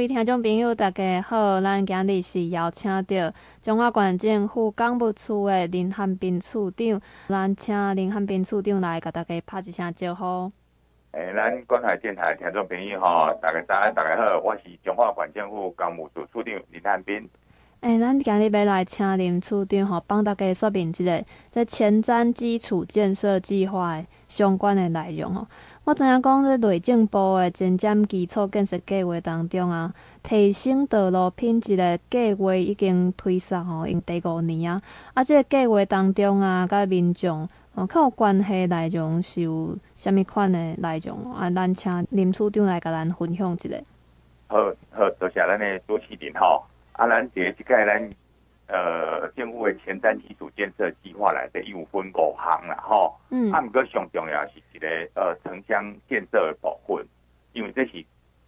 位听众朋友，大家好，咱今日是邀请到中华县政府港务处的林汉斌处长，咱请林汉斌处长来甲大家拍一声招呼。诶、欸，咱观海电台听众朋友吼，大家早安，大家好，我是中华县政府港务处处长林汉斌。诶、欸，咱今日要来请林处长吼，帮大家说明一下在前瞻基础建设计划的相关的内容吼。我知影讲，在内政部的前瞻基础建设计划当中啊，提升道路品质的计划已经推上吼，用第五年啊。啊，这个计划当中啊，甲民众哦较有关系内容是有虾物款的内容啊？咱请林处长来甲咱分享一下。好好，多谢咱的主持人吼。啊，咱第一个咱。呃，政府的前瞻基础建设计划来的有分五项啦，吼。嗯。啊，毋过上重要是一个呃城乡建设的部分，因为这是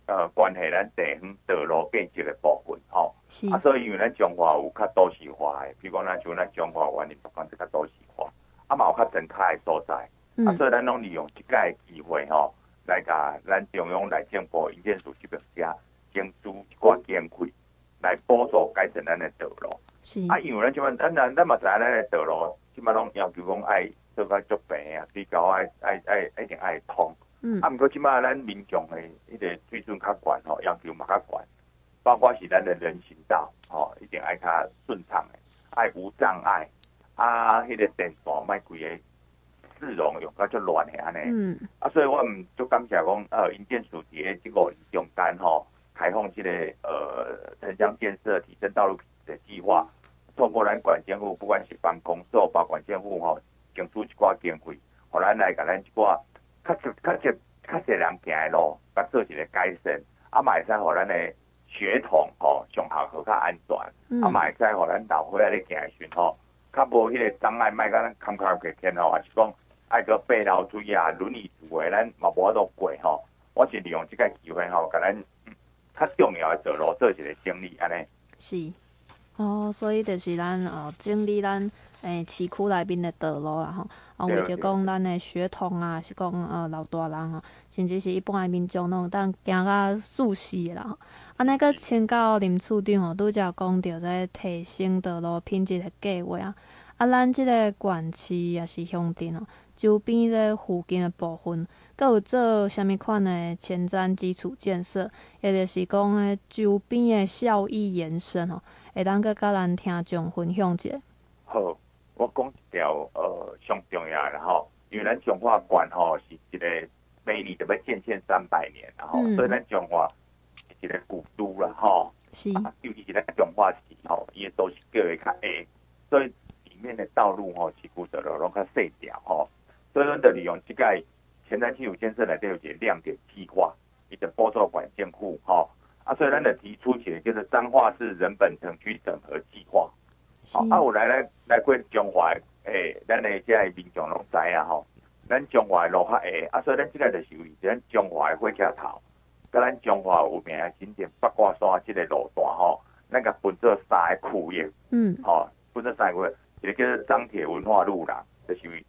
呃关系咱地方道路建设的部分，吼。是。啊，所以因为咱中华有较都市化的，比如讲咱像咱中华园林，不管是较都市化，啊嘛有较生态的所在。嗯。啊，所以咱拢利用即个机会，吼，来甲咱中央来政府营建署这边加增资一寡经费，来补助改善咱的道路。是啊，因为咱即满咱咱咱嘛知影咱的道路，即满拢要求讲爱做较足平啊，比较爱爱爱一定爱通。嗯。啊，毋过即满咱民众的迄个水准较悬吼，要求嘛较悬，包括是咱的人行道吼，一定爱较顺畅的，爱无障碍。啊，迄个电线莫规个市容用较足乱的安尼。嗯。啊，所以我毋足感谢讲，呃，因建署伫诶即五年中间吼，开放即个呃城乡建设提升道路。的计划，透过咱县政府，不管是办公所、包县政府吼，捐出一寡经费，互咱来甲咱一寡较较较较较侪人行的路，甲做一个改善，啊嘛会使互咱的血统吼上学好较安全，啊嘛会使互咱老伙仔咧行的时阵吼，较无迄个障碍，莫甲咱坎坷过天吼，还是讲爱个背楼梯啊、轮椅族的，咱嘛无法度过吼。我是利用即个机会吼，甲咱较重要的道路做一个整理安尼。是。哦，所以就是咱哦，整理咱诶市区内面的道路啦吼，啊为着讲咱的血统啊，是讲呃老大人啊，甚至是一般的民众拢有当行较舒适啦。啊，那个请教林处长哦，拄则讲着在提升道路品质的计划啊，啊，咱即个县市也是乡镇哦，周边这附近的部分，阁有做虾物款的前瞻基础建设，也就是讲诶周边的效益延伸吼。会当个甲咱听众分享一下。好，我讲一条呃上重要的吼，因为咱中华馆吼是一个每年都要建县三百年，然后、嗯、所以咱中华是一个古都了吼。是。尤其是咱中华市吼，伊个都是较为较矮，所以里面的道路吼，几乎都都拢较细条吼。所以咱就利用即个前瞻基础建设来都有一个亮点计划，伊就补助管政府吼。啊，所以咱就提出起来，就是彰化市人本城区整合计划。好，啊，我来来来过中华，诶、欸，咱的这民众拢知啊，吼，咱中华路较矮，啊，所以咱这个就是属于咱中华的火车头，甲咱中华有名的景点八卦山这个路段，吼，咱甲分做三个区域，嗯，好，分做三个一个叫做张铁文化路啦，就属于，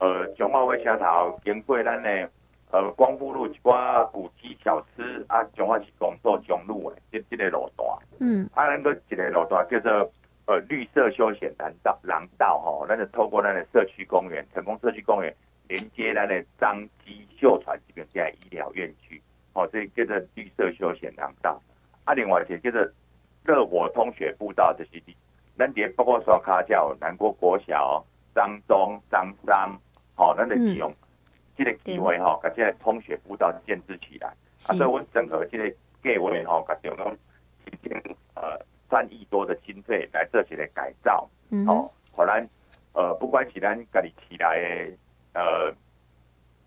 呃，中华火车头经过咱的。呃，光复路一寡古迹小吃啊，中华是讲做中路的这这个路段，嗯，啊，咱个一个路段叫做呃绿色休闲廊道廊道吼，咱就透过咱的社区公园，成功社区公园连接咱的张基秀传这边在医疗院区，哦，这叫做绿色休闲廊道。啊，另外一个叫做热火通学步道，这些地咱连包括刷卡叫南国国小、张中、彰商，好，咱的使用。嗯这个机会吼，把这个通学步道建置起来，啊，所以我整合这个计划吼，把这种已经呃三亿多的经费来做起来改造，嗯，哦，可咱呃不管是咱家己起来的呃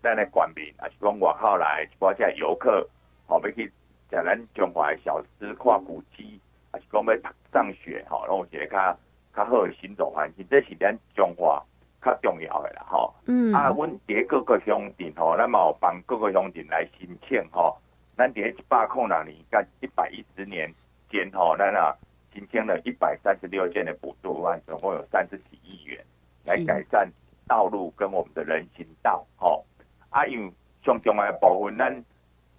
咱的官民，还是讲外口来一寡这游客，好，要去在咱中华的小吃、看古迹，还是讲要上学，哈，然后一个较较好的行走环境，这是咱中华。较重要的啦，吼，嗯，啊，阮伫各个乡镇吼，咱嘛有帮各个乡镇来申请吼，咱伫一百零六年甲一百一十年间吼，咱啊申请了一百三十六件的补助案，总共有三十几亿元来改善道路跟我们的人行道，吼，啊，因为上重要的部分，咱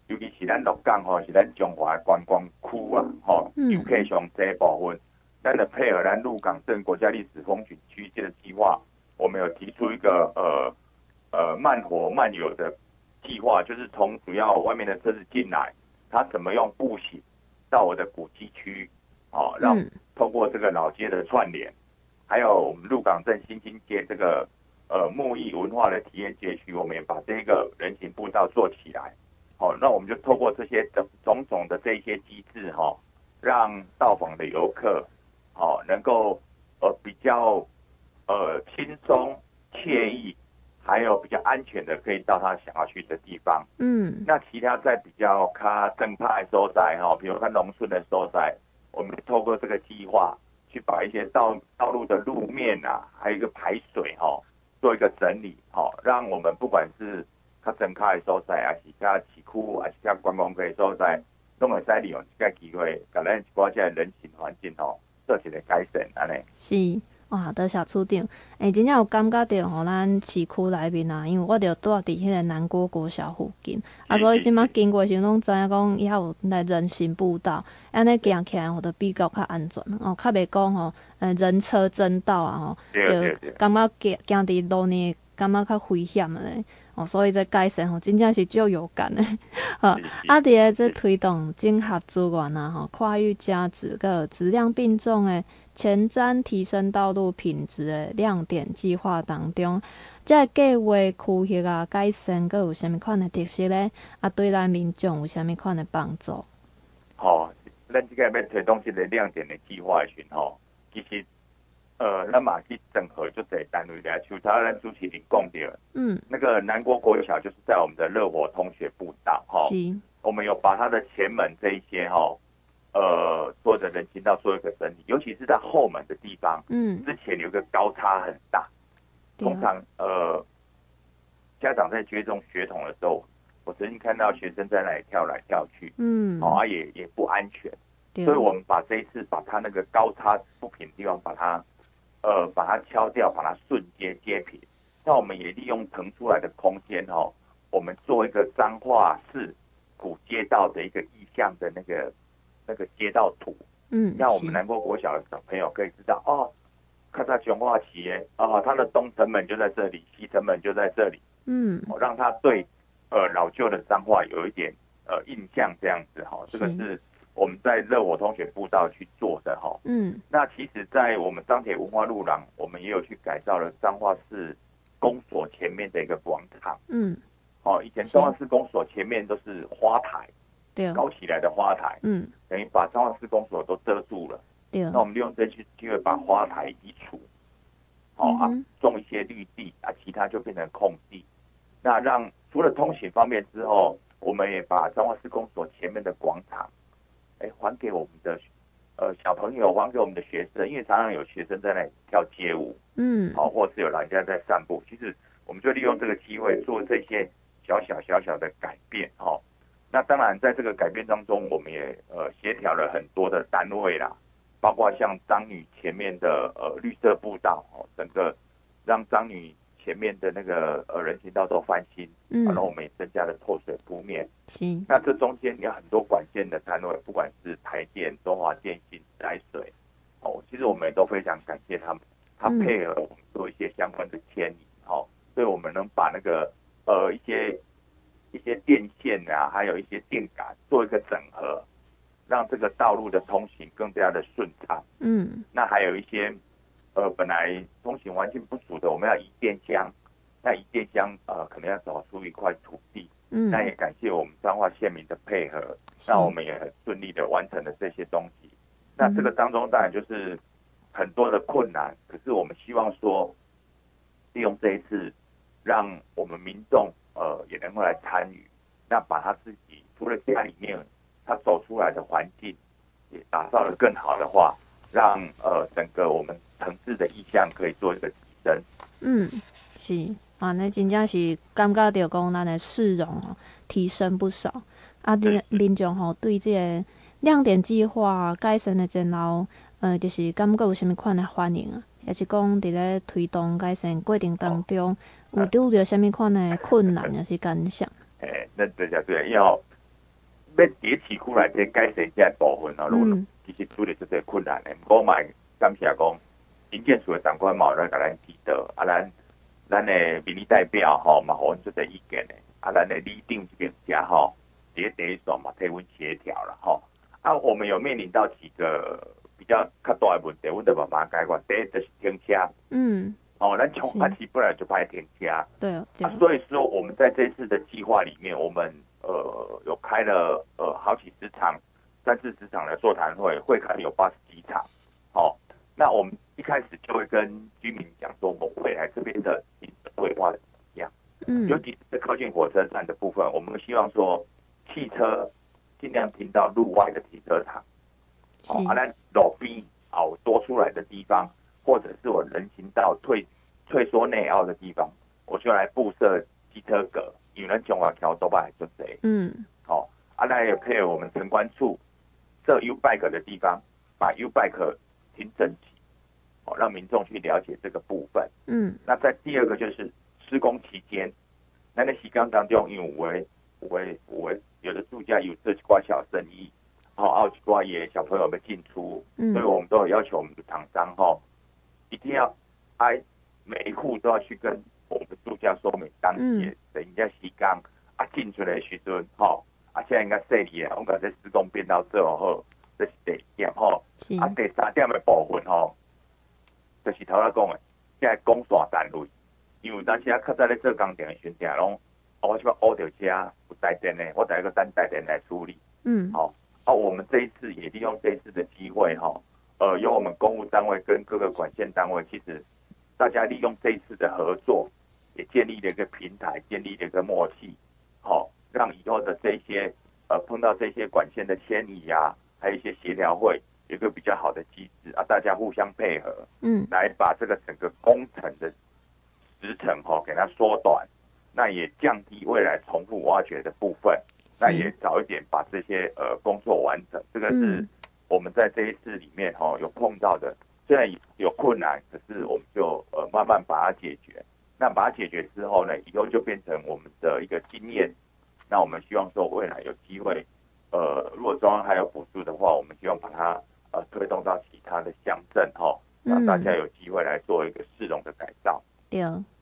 尤其是咱鹿港吼，是咱中华观光区啊，吼游客上这一部分，咱的配合咱鹿港镇国家历史风景区这个计划，我们有提出一个呃呃慢活慢游的计划，就是从主要外面的车子进来，他怎么用步行到我的古迹区，哦，让通过这个老街的串联，还有我们鹿港镇新兴街这个呃木艺文化的体验街区，我们也把这个人行步道做起来。好，那我们就透过这些种种种的这些机制哈，让到访的游客，好能够呃比较呃轻松惬意，还有比较安全的可以到他想要去的地方。嗯，那其他在比较他正派所在哈，比如他农村的所在，我们透过这个计划去把一些道道路的路面啊，还有一个排水哈，做一个整理哈，让我们不管是较真卡的所在，还是较市区，还是较观光的所在，都会使利用这个机会，把咱一寡这人行环境哦做一个改善安尼。是哇，多谢处长。诶、欸，真正有感觉着吼，咱市区内面啊，因为我着住伫迄个南国国小附近，啊，所以即摆经过时拢知影讲，伊遐有来人行步道，安尼行起来，吼，着比较较安全，哦，较袂讲吼，呃，人车争道啊，吼，着感觉行行伫路呢，感觉较危险咧。哦，所以这改善吼，真正是足有感诶。好，啊，伫个这推动整合资源啊，吼，跨域价值个质量并重诶，前瞻提升道路品质的亮点计划当中，这个计划区域啊改善，阁有甚物款的特色咧？啊，对咱民众有甚物款的帮助？好，咱即个要推动这个亮点的计划的时吼，其实。呃，咱嘛去整合就得单独来，就他咱主持人讲的。嗯，那个南国国小就是在我们的热火通学步道哈，我们有把它的前门这一些哈，呃，做的人行道做一个整理，尤其是在后门的地方，嗯，之前有一个高差很大，通常呃，家长在接种血统的时候，我曾经看到学生在那里跳来跳去，嗯，啊也也不安全，所以我们把这一次把它那个高差不平的地方把它。呃，把它敲掉，把它瞬间接平。那我们也利用腾出来的空间哦，我们做一个彰化市古街道的一个意向的那个那个街道图。嗯，让我们南波国小的小朋友可以知道哦，看到彰化企业哦，它的东城门就在这里，西城门就在这里。嗯，我让他对呃老旧的彰化有一点呃印象，这样子哈，这个是。我们在热火通学步道去做的哈，嗯，那其实，在我们彰铁文化路廊，我们也有去改造了彰化市公所前面的一个广场，嗯，哦，以前彰化市公所前面都是花台，对，高起来的花台，嗯，等于把彰化市公所都遮住了，对，那我们利用这次机会把花台移除，好啊，种一些绿地啊，其他就变成空地，那让除了通行方便之后，我们也把彰化市公所前面的广场。哎，还给我们的呃小朋友，还给我们的学生，因为常常有学生在那里跳街舞，嗯，好，或是有老人家在散步。其实我们就利用这个机会做这些小小小小的改变，哈。那当然，在这个改变当中，我们也呃协调了很多的单位啦，包括像张女前面的呃绿色步道，哦，整个让张女。前面的那个呃人行道都翻新，嗯，然后我们也增加了透水铺面，嗯，那这中间有很多管线的单位，不管是台电、中华电信、来水，哦，其实我们也都非常感谢他们，他配合我们做一些相关的迁移，哦，所以我们能把那个呃一些一些电线啊，还有一些电杆做一个整合，让这个道路的通行更加的顺畅，嗯，那还有一些。呃，本来通行环境不足的，我们要移电箱，那移电箱呃，可能要找出一块土地。嗯，那也感谢我们彰化县民的配合，那我们也很顺利的完成了这些东西。那这个当中当然就是很多的困难，可是我们希望说，利用这一次，让我们民众呃也能够来参与，那把他自己除了家里面他走出来的环境也打造的更好的话，让呃整个我们。城市的意向可以做一个提升。嗯，是啊，那真正是感觉到讲咱的市容哦提升不少。啊，民民众吼对这个亮点计划改善的前后，呃，就是感觉有啥物款的反应啊？也是讲伫咧推动改善过程当中，哦、有拄着啥物款诶困难，也是感想。诶，那对下对，要要叠起出来，这改善这部分啊，如果其实拄着即个困难的，我买感谢讲，营建署诶长官嘛，来甲咱指导，啊，咱咱诶民意代表吼，嘛，好这个意见诶，啊，咱诶拟定这个家吼，伫咧第一线嘛，替阮协调啦吼。啊，我们有面临到几个比较较大诶问题，阮得慢慢解决。第一就是停车，嗯，哦，咱从发起不来就拍停车，对，对。啊，所以说我们在这次的计划里面，我们呃有开了呃好几十场。三四十场的座谈会，会开有八十几场，好、哦，那我们一开始就会跟居民讲说，我们未来这边的规划怎么样？嗯，尤其是靠近火车站的部分，我们希望说汽车尽量停到路外的停车场，好、哦，啊，那路边哦多出来的地方，或者是我人行道退退缩内凹的地方，我就来布设机车格，有人讲话桥都把就谁，嗯，好、哦，啊，那也配合我们城管处。设 U bike 的地方，把 U bike 停整齐，哦，让民众去了解这个部分。嗯，那在第二个就是施工期间，那个施工当中，因为我我我有的住家有这几挂小生意，哦，奥奇挂也小朋友们进出，嗯，所以我们都有要求我们的厂商哈，一定要挨每一户都要去跟我们的住家说明当天等一下施工啊进出来的时阵吼。啊，现在应该设立啊，我讲这施工变到最后，这是第一点吼。啊，第三点的部分吼，就是头来讲的，现在公线单位，因为当时啊，较早咧做工程的时阵，拢我是要乌掉车有带电的，我带一个单带电来处理。嗯。好，啊，我们这一次也利用这一次的机会哈，呃，由我们公务单位跟各个管线单位，其实大家利用这一次的合作，也建立了一个平台，建立了一个默契，好。让以后的这些呃碰到这些管线的迁移啊，还有一些协调会，有一个比较好的机制啊，大家互相配合，嗯，来把这个整个工程的时程哈、哦、给它缩短，那也降低未来重复挖掘的部分，那也早一点把这些呃工作完成。这个是我们在这一次里面哈、哦、有碰到的，虽然有困难，可是我们就呃慢慢把它解决。那把它解决之后呢，以后就变成我们的一个经验。那我们希望说，未来有机会，呃，如果中央还有补助的话，我们希望把它呃推动到其他的乡镇哈，让大家有机会来做一个市容的改造。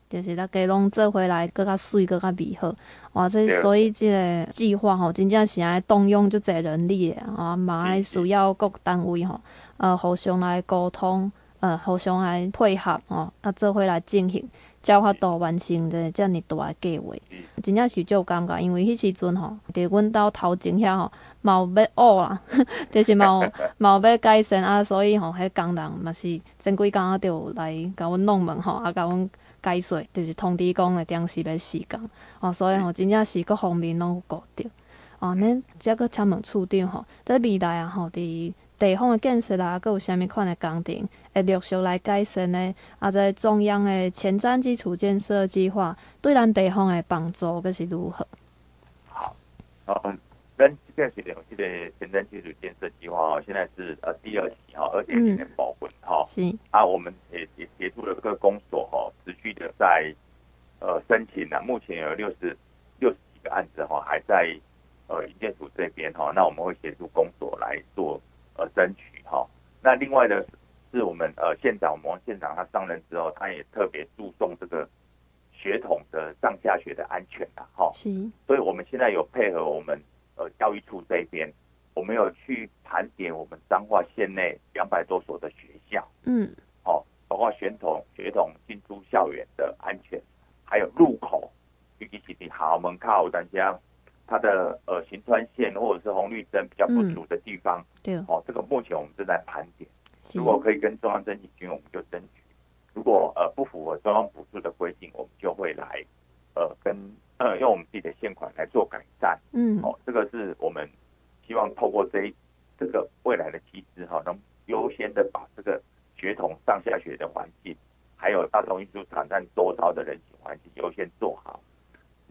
对，就是大家拢做回来更较水、更较美好。哇，这所以这个计划吼，真正是爱动用就侪人力的啊，嘛爱需要各单位吼，呃，互相来沟通，呃，互相来配合吼，啊，做回来进行。才有法度完成这遮尔大的计划，真正是有感觉，因为迄时阵吼，伫阮兜头前遐吼，嘛有要乌啦，就是嘛有嘛有要改善啊，所以吼，迄工人嘛是前几工啊，就来甲阮弄门吼，啊甲阮解说，就是通知讲的当时要施工，哦，所以吼，真正是各方面拢有顾着，哦，恁则阁请问处长吼，在未来啊吼，伫地方的建设啊，阁有啥物款的工程会陆续来改善呢？啊，在中央的前瞻基础建设计划对咱地方的帮助阁是如何？好，嗯，咱这个是两期的前瞻基础建设计划哦，现在是呃第二期哈，二点零的部分哈。是啊，我们也也协助了各公所哈，持续的在呃申请呢，目前有六十六十几个案子哈，还在呃营建署这边哈，那我们会协助公所来做。呃，争取哈。那另外的是我们呃县长，我们王县长他上任之后，他也特别注重这个血统的上下学的安全的哈。是。所以我们现在有配合我们呃教育处这边，我们有去盘点我们彰化县内两百多所的学校。嗯。好，包括学童学童进出校园的安全，还有入口，尤其是校门靠，但是啊。它的呃行川线或者是红绿灯比较不足的地方，嗯、对哦，这个目前我们正在盘点，如果可以跟中央争取我们就争取；如果呃不符合中央补助的规定，我们就会来呃跟呃用我们自己的现款来做改善。嗯，哦，这个是我们希望透过这一这个未来的机制哈，能优先的把这个学童上下学的环境，还有大同运输场站周遭的人行环境优先做好。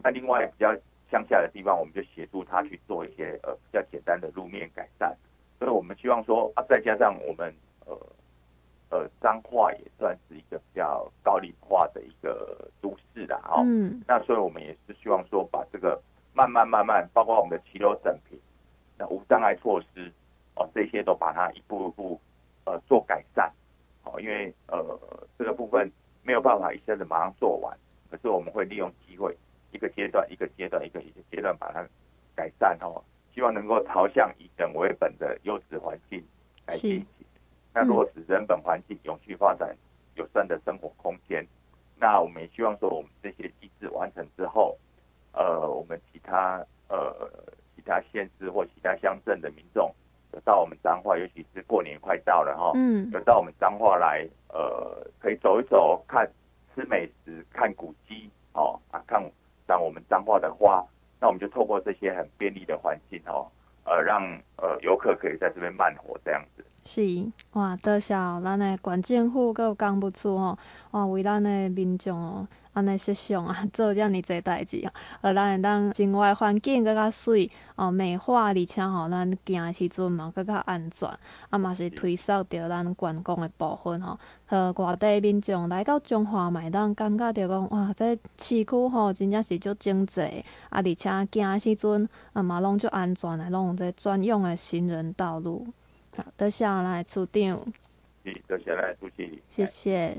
那另外比较。乡下的地方，我们就协助他去做一些呃比较简单的路面改善，所以我们希望说啊，再加上我们呃呃彰化也算是一个比较高龄化的一个都市的哈，嗯，那所以我们也是希望说把这个慢慢慢慢，包括我们的骑楼整平，那无障碍措施，哦，这些都把它一步一步呃做改善，哦，因为呃这个部分没有办法一下子马上做完，可是我们会利用机会，一个阶段一个阶段一个一个阶段把它改善哦，希望能够朝向以人为本的优质环境来进行，那落实人本环境永续发展友善的生活空间。那我们也希望说，我们这些机制完成之后，呃，我们其他呃其他县市或其他乡镇的民众，有到我们彰化，尤其是过年快到了哈，嗯，有到我们彰化来，呃，可以走一走，看吃美食，看古迹，哦啊，看赏我们彰化的花，那我们就透过这些很便利的环境哦，呃，让呃游客可以在这边慢活这样子。是哇，多谢咱的县政府阁有干部处吼，哇，为咱的民众哦，安尼设想啊，做遮尔济代志哦，呃，咱会当生活环境更较水哦，美化，而且吼，咱行的时阵嘛更较安全，啊嘛是推动着咱观光的部分吼，和外地民众来到彰化嘛，会当感觉着讲哇，这市区吼真正是足经济，啊，而且行的时阵啊嘛拢足安全的，拢有这专用的行人道路。好，多谢咱的处长。是，多谢咱的主持。谢谢。